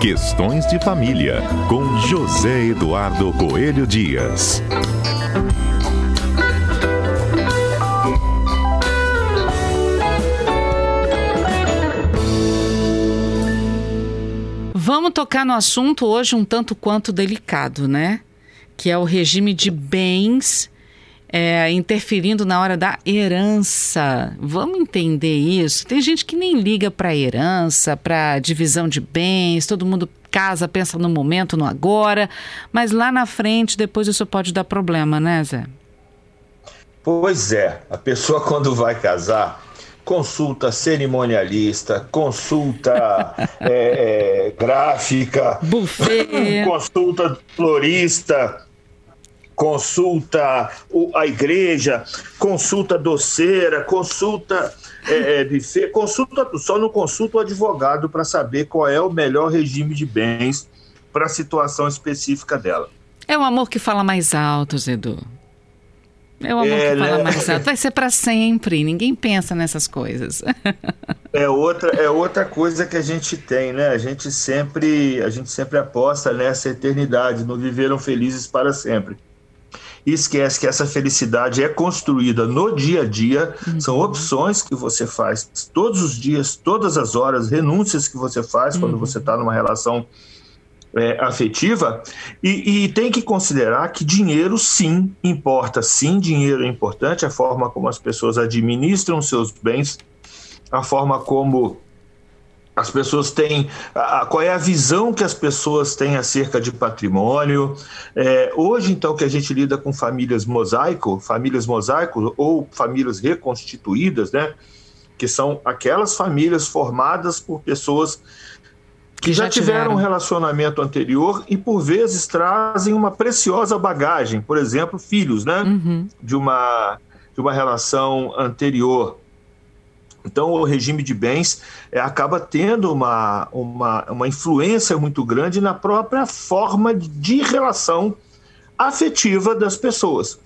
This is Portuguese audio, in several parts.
Questões de Família, com José Eduardo Coelho Dias. Vamos tocar no assunto hoje um tanto quanto delicado, né? Que é o regime de bens é, interferindo na hora da herança. Vamos entender isso. Tem gente que nem liga para herança, para divisão de bens, todo mundo casa, pensa no momento, no agora, mas lá na frente, depois isso pode dar problema, né, Zé? Pois é, a pessoa quando vai casar, consulta cerimonialista, consulta é, é, gráfica, Buffet. consulta florista, consulta a igreja, consulta doceira, consulta é, é, buffet, consulta, só não consulta o advogado para saber qual é o melhor regime de bens para a situação específica dela. É o amor que fala mais alto, Zedu. É o amor é, que fala né? mais alto. Vai ser para sempre. Ninguém pensa nessas coisas. É outra, é outra coisa que a gente tem, né? A gente sempre, a gente sempre aposta nessa eternidade, no viveram felizes para sempre e esquece que essa felicidade é construída no dia a dia, uhum. são opções que você faz todos os dias, todas as horas, renúncias que você faz uhum. quando você está numa relação é, afetiva e, e, tem que considerar que dinheiro sim importa, sim, dinheiro é importante, a forma como as pessoas administram seus bens, a forma como as pessoas têm a, qual é a visão que as pessoas têm acerca de patrimônio. É, hoje, então, que a gente lida com famílias mosaico, famílias mosaico ou famílias reconstituídas, né? Que são aquelas famílias formadas por pessoas que, já, já tiveram um relacionamento anterior e por vezes trazem uma preciosa bagagem, por exemplo, filhos, né? Uhum. De uma de uma relação anterior. Então, o regime de bens é, acaba tendo uma, uma, uma influência muito grande na própria forma de relação afetiva das pessoas.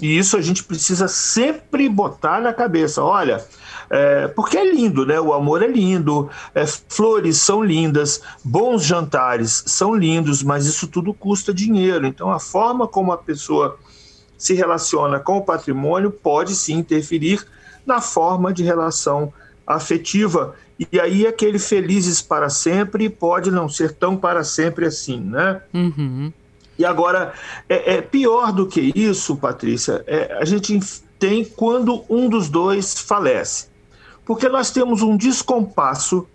E isso a gente precisa sempre botar na cabeça. Olha, é, porque é lindo, né? O amor é lindo, é, flores são lindas, bons jantares são lindos, mas isso tudo custa dinheiro. Então, a forma como a pessoa se relaciona com o patrimônio pode sim interferir na forma de relação afetiva. E aí aquele felizes para sempre pode não ser tão para sempre assim, né? Uhum. E agora, é, é, pior do que isso, Patrícia, é, a gente tem quando um dos dois falece. Porque nós temos um descompasso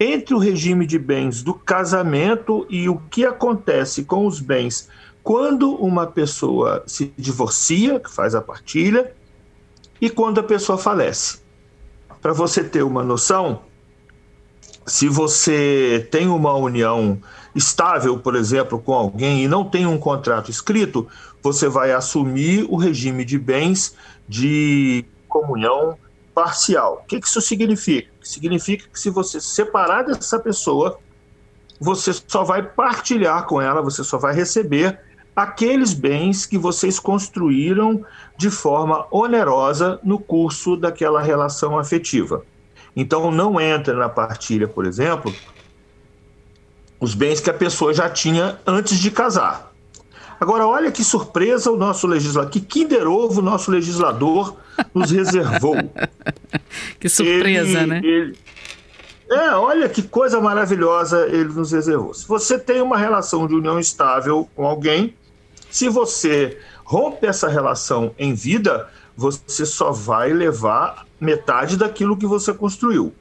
entre o regime de bens do casamento e o que acontece com os bens quando uma pessoa se divorcia, que faz a partilha, e quando a pessoa falece. Para você ter uma noção, se você tem uma união estável, por exemplo, com alguém e não tem um contrato escrito, você vai assumir o regime de bens de comunhão parcial. O que isso significa? Significa que se você separar dessa pessoa, você só vai partilhar com ela, você só vai receber aqueles bens que vocês construíram de forma onerosa no curso daquela relação afetiva. Então, não entra na partilha, por exemplo, os bens que a pessoa já tinha antes de casar. Agora, olha que surpresa o nosso legislador, que Kinder Ovo o nosso legislador nos reservou. que surpresa, ele, né? Ele, é, olha que coisa maravilhosa ele nos reservou. Se você tem uma relação de união estável com alguém, se você rompe essa relação em vida, você só vai levar metade daquilo que você construiu.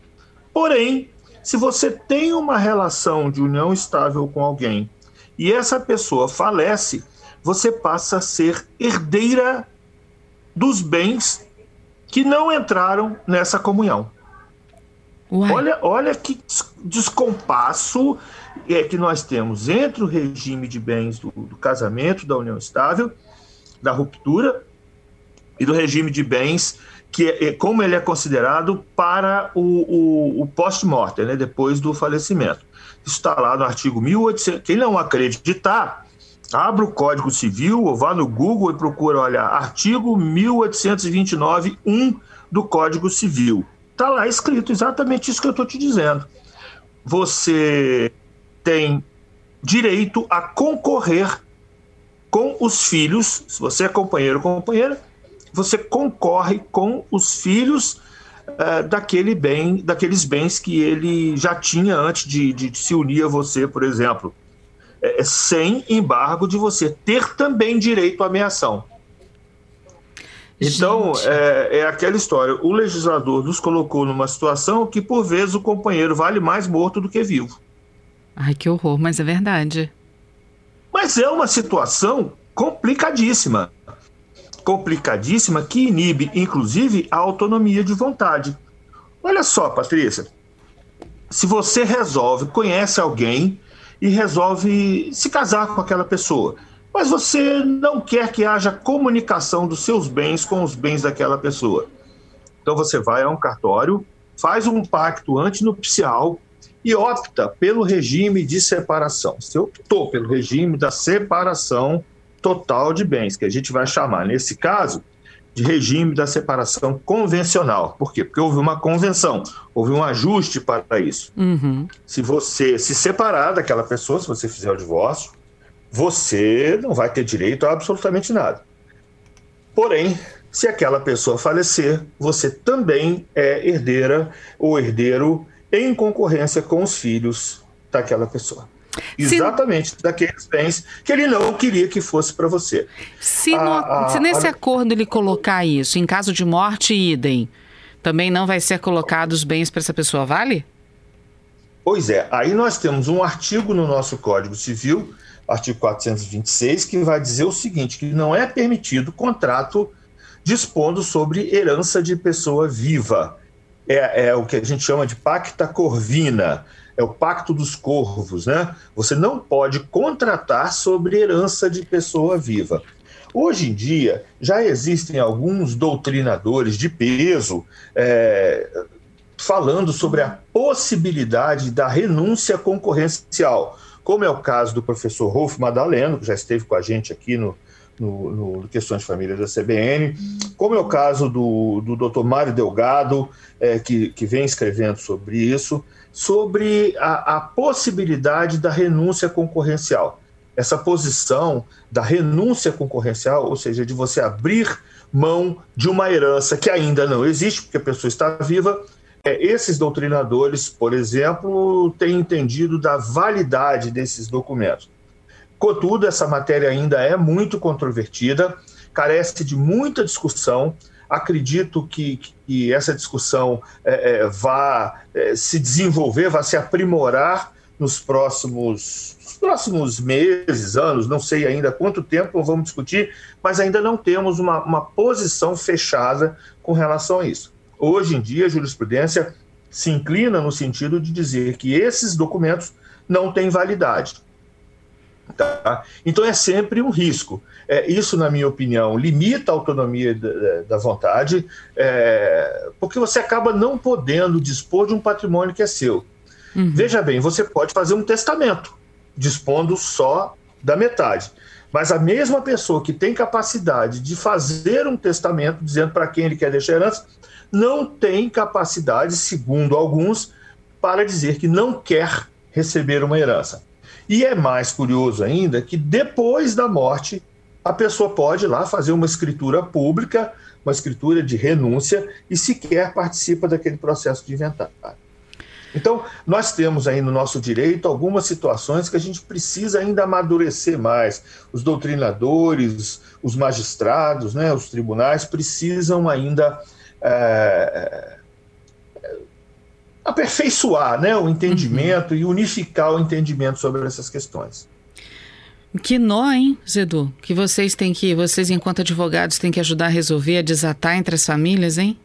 Porém, se você tem uma relação de união estável com alguém e essa pessoa falece, você passa a ser herdeira dos bens que não entraram nessa comunhão. Olha, olha que descompasso é que nós temos entre o regime de bens do, do casamento, da união estável, da ruptura, e do regime de bens que é, é como ele é considerado para o, o, o post-mortem, né, depois do falecimento. Isso está lá no artigo 1800. Quem não acreditar, abra o Código Civil ou vá no Google e procura, olha, artigo 1829.1 do Código Civil. Está lá escrito exatamente isso que eu estou te dizendo. Você tem direito a concorrer com os filhos, se você é companheiro ou companheira, você concorre com os filhos uh, daquele bem, daqueles bens que ele já tinha antes de, de se unir a você, por exemplo. É, sem embargo de você ter também direito à ameação. Então, é, é, aquela história. O legislador nos colocou numa situação que, por vezes, o companheiro vale mais morto do que vivo. Ai, que horror, mas é verdade. Mas é uma situação complicadíssima. Complicadíssima que inibe, inclusive, a autonomia de vontade. Olha só, Patrícia. Se você resolve, conhece alguém e resolve se casar com aquela pessoa, mas você não quer que haja comunicação dos seus bens com os bens daquela pessoa. Então você vai a um cartório, faz um pacto antinupcial e opta pelo regime de separação. Você optou pelo regime da separação total de bens, que a gente vai chamar, nesse caso, de regime da separação convencional. Por quê? Porque houve uma convenção, houve um ajuste para isso. Uhum. Se você se separar daquela pessoa, se você fizer o divórcio, você não vai ter direito a absolutamente nada. Porém, se aquela pessoa falecer, você também é herdeira ou herdeiro em concorrência com os filhos daquela pessoa. Se... Exatamente daqueles bens que ele não queria que fosse para você. Se, no, a, a, se nesse a... acordo ele colocar isso, em caso de morte, idem, também não vai ser colocado os bens para essa pessoa, vale? Pois é, aí nós temos um artigo no nosso Código Civil, artigo 426, que vai dizer o seguinte: que não é permitido contrato dispondo sobre herança de pessoa viva é, é o que a gente chama de pacta corvina, é o pacto dos corvos, né? Você não pode contratar sobre herança de pessoa viva. Hoje em dia, já existem alguns doutrinadores de peso é, falando sobre a possibilidade da renúncia concorrencial, como é o caso do professor Rolf Madaleno, que já esteve com a gente aqui no, no, no, Questões de Família da CBN, como é o caso do, do Dr. Mário Delgado, é, que, que vem escrevendo sobre isso, sobre a, a possibilidade da renúncia concorrencial. Essa posição da renúncia concorrencial, ou seja, de você abrir mão de uma herança que ainda não existe, porque a pessoa está viva, esses doutrinadores, por exemplo, têm entendido da validade desses documentos. Contudo, essa matéria ainda é muito controvertida, carece de muita discussão. Acredito que, que essa discussão é, é, vá é, se desenvolver, vá se aprimorar nos próximos, nos próximos meses, anos, não sei ainda quanto tempo vamos discutir, mas ainda não temos uma, uma posição fechada com relação a isso. Hoje em dia, a jurisprudência se inclina no sentido de dizer que esses documentos não têm validade. Tá? Então é sempre um risco. É, isso, na minha opinião, limita a autonomia da, da vontade, é, porque você acaba não podendo dispor de um patrimônio que é seu. Uhum. Veja bem, você pode fazer um testamento, dispondo só da metade. Mas a mesma pessoa que tem capacidade de fazer um testamento, dizendo para quem ele quer deixar herança, não tem capacidade, segundo alguns, para dizer que não quer receber uma herança. E é mais curioso ainda que depois da morte, a pessoa pode ir lá fazer uma escritura pública, uma escritura de renúncia, e sequer participa daquele processo de inventário. Então, nós temos aí no nosso direito algumas situações que a gente precisa ainda amadurecer mais. Os doutrinadores, os magistrados, né, os tribunais precisam ainda é, aperfeiçoar né, o entendimento uhum. e unificar o entendimento sobre essas questões. Que nó, hein, Zedu? Que vocês têm que, vocês enquanto advogados têm que ajudar a resolver, a desatar entre as famílias, hein?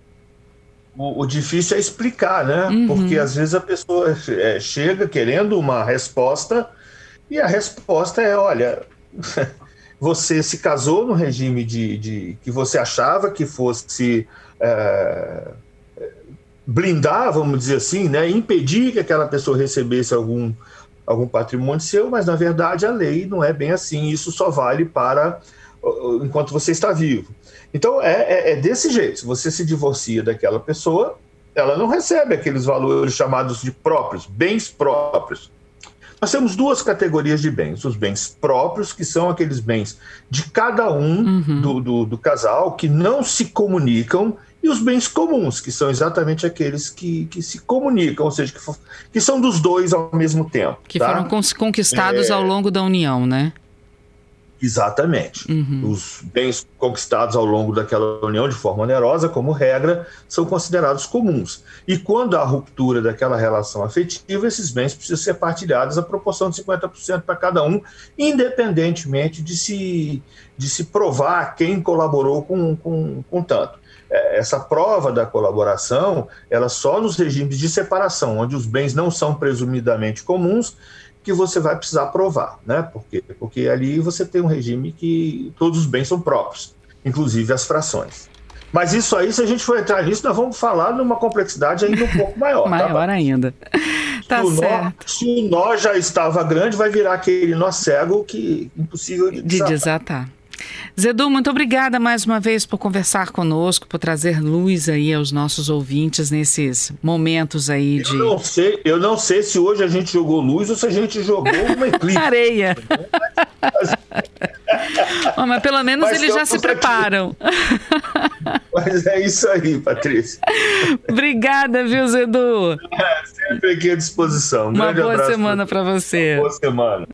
O, o difícil é explicar, né? Uhum. Porque às vezes a pessoa é, chega querendo uma resposta e a resposta é, olha, você se casou no regime de, de que você achava que fosse é, blindar, vamos dizer assim, né, impedir que aquela pessoa recebesse algum, algum patrimônio seu, mas na verdade a lei não é bem assim, isso só vale para enquanto você está vivo. Então é, é, é desse jeito, se você se divorcia daquela pessoa, ela não recebe aqueles valores chamados de próprios, bens próprios. nós temos duas categorias de bens: os bens próprios, que são aqueles bens de cada um uhum. do, do, do, casal, que não se comunicam, e os bens comuns, que são exatamente aqueles que, que se comunicam, ou seja, que, que são dos dois ao mesmo tempo. Que tá? foram conquistados é... ao longo da União, né? Exatamente. Uhum. Os bens conquistados ao longo daquela união de forma onerosa, como regra, são considerados comuns. E quando há ruptura daquela relação afetiva, esses bens precisam ser partilhados à proporção de 50% para cada um, independentemente de se, de se provar quem colaborou com, com, com tanto. É, essa prova da colaboração, ela só nos regimes de separação, onde os bens não são presumidamente comuns, que você vai precisar provar, né? Por quê? Porque ali você tem um regime que todos os bens são próprios, inclusive as frações. Mas isso aí, se a gente for entrar nisso, nós vamos falar numa complexidade ainda um pouco maior. Tá, maior tá? ainda. Tá se, certo. O nó, se o nó já estava grande, vai virar aquele nó cego que impossível de desatar. De desatar. Zedu, muito obrigada mais uma vez por conversar conosco, por trazer luz aí aos nossos ouvintes nesses momentos aí de. Eu não sei, eu não sei se hoje a gente jogou luz ou se a gente jogou uma eclipse. Areia. oh, mas pelo menos mas eles já se preparam. mas é isso aí, Patrícia. Obrigada, viu, Zedu? É, sempre aqui à disposição. Um uma boa semana para você. Uma boa semana.